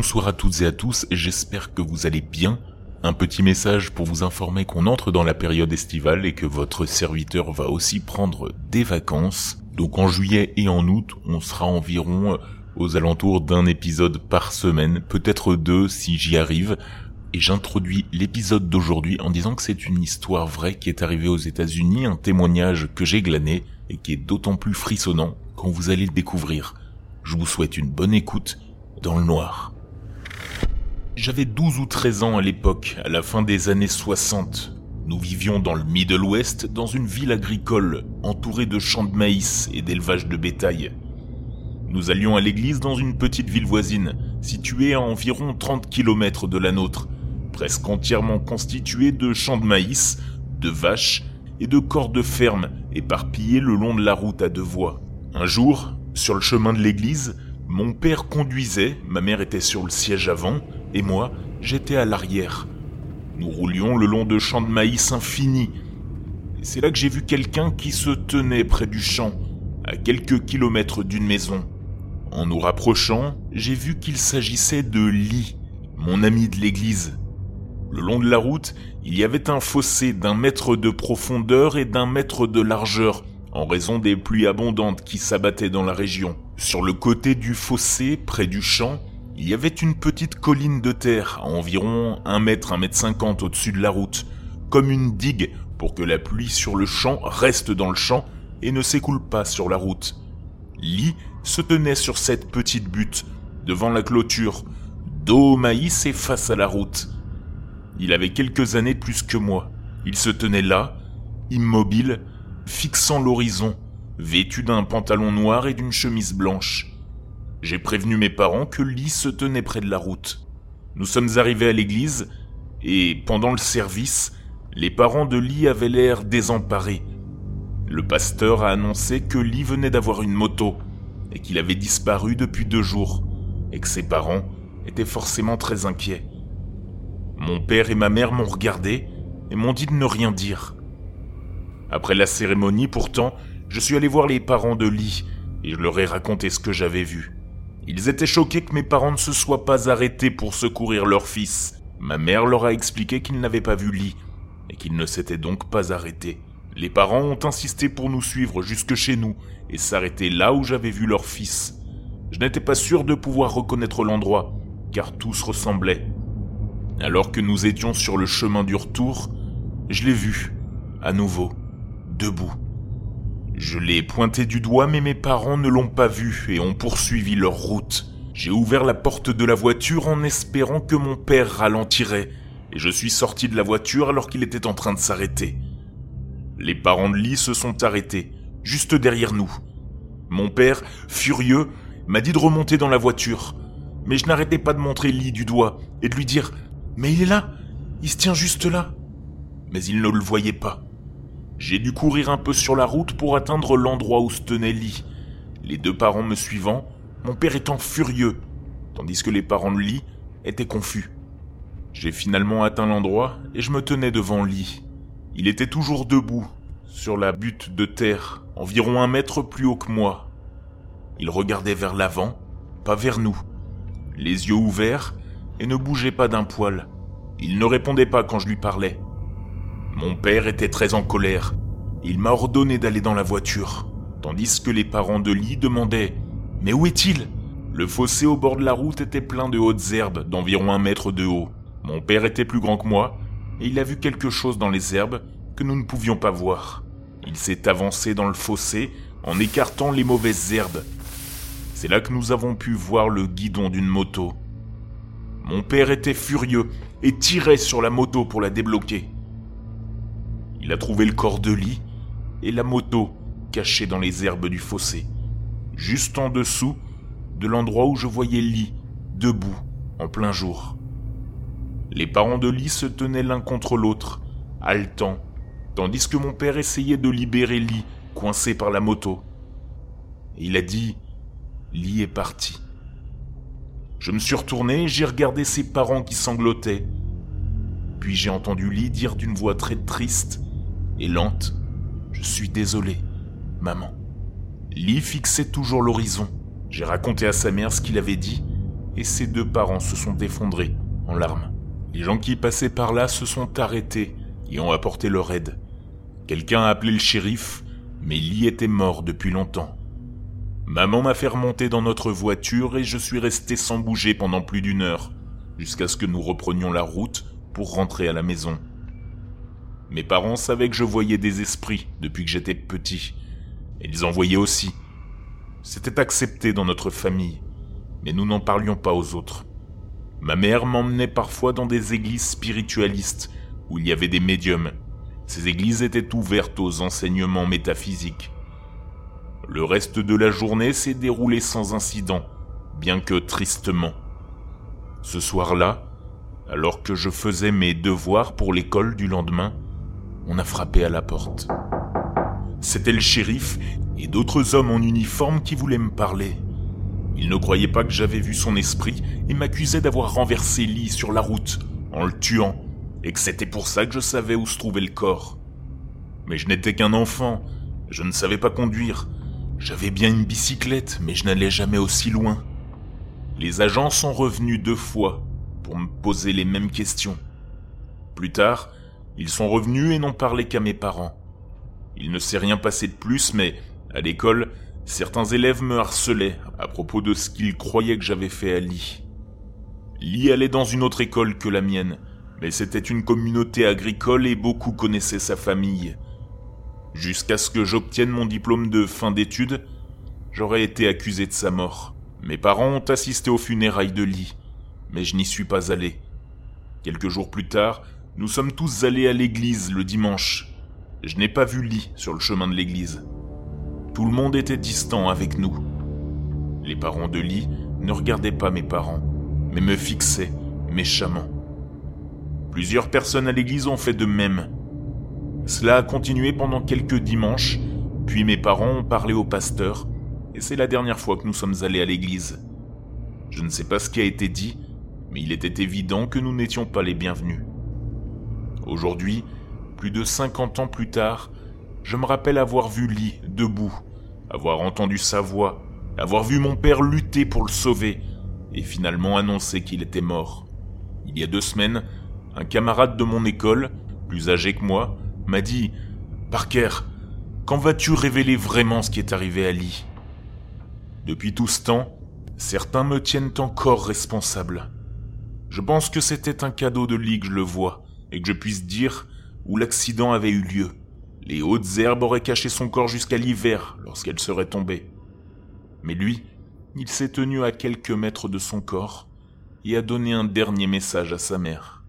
Bonsoir à toutes et à tous, j'espère que vous allez bien. Un petit message pour vous informer qu'on entre dans la période estivale et que votre serviteur va aussi prendre des vacances. Donc en juillet et en août, on sera environ aux alentours d'un épisode par semaine, peut-être deux si j'y arrive. Et j'introduis l'épisode d'aujourd'hui en disant que c'est une histoire vraie qui est arrivée aux États-Unis, un témoignage que j'ai glané et qui est d'autant plus frissonnant quand vous allez le découvrir. Je vous souhaite une bonne écoute dans le noir. J'avais 12 ou 13 ans à l'époque, à la fin des années 60. Nous vivions dans le Middle West, dans une ville agricole, entourée de champs de maïs et d'élevage de bétail. Nous allions à l'église dans une petite ville voisine, située à environ 30 km de la nôtre, presque entièrement constituée de champs de maïs, de vaches et de corps de ferme éparpillés le long de la route à deux voies. Un jour, sur le chemin de l'église, mon père conduisait, ma mère était sur le siège avant, et moi, j'étais à l'arrière. Nous roulions le long de champs de maïs infinis. C'est là que j'ai vu quelqu'un qui se tenait près du champ, à quelques kilomètres d'une maison. En nous rapprochant, j'ai vu qu'il s'agissait de Lee, mon ami de l'église. Le long de la route, il y avait un fossé d'un mètre de profondeur et d'un mètre de largeur, en raison des pluies abondantes qui s'abattaient dans la région. Sur le côté du fossé, près du champ, il y avait une petite colline de terre à environ 1 mètre, 1 mètre 50 au-dessus de la route, comme une digue pour que la pluie sur le champ reste dans le champ et ne s'écoule pas sur la route. Lee se tenait sur cette petite butte, devant la clôture, dos au maïs et face à la route. Il avait quelques années plus que moi. Il se tenait là, immobile, fixant l'horizon, vêtu d'un pantalon noir et d'une chemise blanche. J'ai prévenu mes parents que Lee se tenait près de la route. Nous sommes arrivés à l'église, et pendant le service, les parents de Lee avaient l'air désemparés. Le pasteur a annoncé que Lee venait d'avoir une moto, et qu'il avait disparu depuis deux jours, et que ses parents étaient forcément très inquiets. Mon père et ma mère m'ont regardé et m'ont dit de ne rien dire. Après la cérémonie, pourtant, je suis allé voir les parents de Lee et je leur ai raconté ce que j'avais vu. Ils étaient choqués que mes parents ne se soient pas arrêtés pour secourir leur fils. Ma mère leur a expliqué qu'ils n'avaient pas vu Lee et qu'ils ne s'étaient donc pas arrêtés. Les parents ont insisté pour nous suivre jusque chez nous et s'arrêter là où j'avais vu leur fils. Je n'étais pas sûr de pouvoir reconnaître l'endroit, car tous ressemblaient. Alors que nous étions sur le chemin du retour, je l'ai vu, à nouveau debout. Je l'ai pointé du doigt, mais mes parents ne l'ont pas vu et ont poursuivi leur route. J'ai ouvert la porte de la voiture en espérant que mon père ralentirait, et je suis sorti de la voiture alors qu'il était en train de s'arrêter. Les parents de Lee se sont arrêtés, juste derrière nous. Mon père, furieux, m'a dit de remonter dans la voiture, mais je n'arrêtais pas de montrer Lee du doigt et de lui dire ⁇ Mais il est là Il se tient juste là !⁇ Mais il ne le voyait pas. J'ai dû courir un peu sur la route pour atteindre l'endroit où se tenait Lee. Les deux parents me suivant, mon père étant furieux, tandis que les parents de Lee étaient confus. J'ai finalement atteint l'endroit et je me tenais devant Lee. Il était toujours debout, sur la butte de terre, environ un mètre plus haut que moi. Il regardait vers l'avant, pas vers nous, les yeux ouverts et ne bougeait pas d'un poil. Il ne répondait pas quand je lui parlais. Mon père était très en colère. Il m'a ordonné d'aller dans la voiture, tandis que les parents de Lee demandaient ⁇ Mais où est-il ?⁇ Le fossé au bord de la route était plein de hautes herbes d'environ un mètre de haut. Mon père était plus grand que moi, et il a vu quelque chose dans les herbes que nous ne pouvions pas voir. Il s'est avancé dans le fossé en écartant les mauvaises herbes. C'est là que nous avons pu voir le guidon d'une moto. Mon père était furieux et tirait sur la moto pour la débloquer. Il a trouvé le corps de Lee et la moto cachée dans les herbes du fossé, juste en dessous de l'endroit où je voyais Lee debout en plein jour. Les parents de Lee se tenaient l'un contre l'autre, haletants, tandis que mon père essayait de libérer Lee, coincé par la moto. il a dit Lee est parti. Je me suis retourné et j'ai regardé ses parents qui sanglotaient. Puis j'ai entendu Lee dire d'une voix très triste et lente. Je suis désolé, maman. Lee fixait toujours l'horizon. J'ai raconté à sa mère ce qu'il avait dit, et ses deux parents se sont effondrés en larmes. Les gens qui passaient par là se sont arrêtés et ont apporté leur aide. Quelqu'un a appelé le shérif, mais Lee était mort depuis longtemps. Maman m'a fait remonter dans notre voiture et je suis resté sans bouger pendant plus d'une heure, jusqu'à ce que nous reprenions la route pour rentrer à la maison. Mes parents savaient que je voyais des esprits depuis que j'étais petit, et ils en voyaient aussi. C'était accepté dans notre famille, mais nous n'en parlions pas aux autres. Ma mère m'emmenait parfois dans des églises spiritualistes où il y avait des médiums. Ces églises étaient ouvertes aux enseignements métaphysiques. Le reste de la journée s'est déroulé sans incident, bien que tristement. Ce soir-là, alors que je faisais mes devoirs pour l'école du lendemain, on a frappé à la porte. C'était le shérif et d'autres hommes en uniforme qui voulaient me parler. Ils ne croyaient pas que j'avais vu son esprit et m'accusaient d'avoir renversé Lee sur la route en le tuant et que c'était pour ça que je savais où se trouvait le corps. Mais je n'étais qu'un enfant, je ne savais pas conduire. J'avais bien une bicyclette, mais je n'allais jamais aussi loin. Les agents sont revenus deux fois pour me poser les mêmes questions. Plus tard, ils sont revenus et n'ont parlé qu'à mes parents. Il ne s'est rien passé de plus, mais à l'école, certains élèves me harcelaient à propos de ce qu'ils croyaient que j'avais fait à Lee. Lee allait dans une autre école que la mienne, mais c'était une communauté agricole et beaucoup connaissaient sa famille. Jusqu'à ce que j'obtienne mon diplôme de fin d'études, j'aurais été accusé de sa mort. Mes parents ont assisté aux funérailles de Lee, mais je n'y suis pas allé. Quelques jours plus tard, nous sommes tous allés à l'église le dimanche. Je n'ai pas vu Lee sur le chemin de l'église. Tout le monde était distant avec nous. Les parents de Lee ne regardaient pas mes parents, mais me fixaient méchamment. Plusieurs personnes à l'église ont fait de même. Cela a continué pendant quelques dimanches, puis mes parents ont parlé au pasteur, et c'est la dernière fois que nous sommes allés à l'église. Je ne sais pas ce qui a été dit, mais il était évident que nous n'étions pas les bienvenus. Aujourd'hui, plus de 50 ans plus tard, je me rappelle avoir vu Lee debout, avoir entendu sa voix, avoir vu mon père lutter pour le sauver, et finalement annoncer qu'il était mort. Il y a deux semaines, un camarade de mon école, plus âgé que moi, m'a dit Parker, quand vas-tu révéler vraiment ce qui est arrivé à Lee? Depuis tout ce temps, certains me tiennent encore responsable. Je pense que c'était un cadeau de Lee que je le vois, et que je puisse dire où l'accident avait eu lieu. Les hautes herbes auraient caché son corps jusqu'à l'hiver lorsqu'elle serait tombée. Mais lui, il s'est tenu à quelques mètres de son corps et a donné un dernier message à sa mère.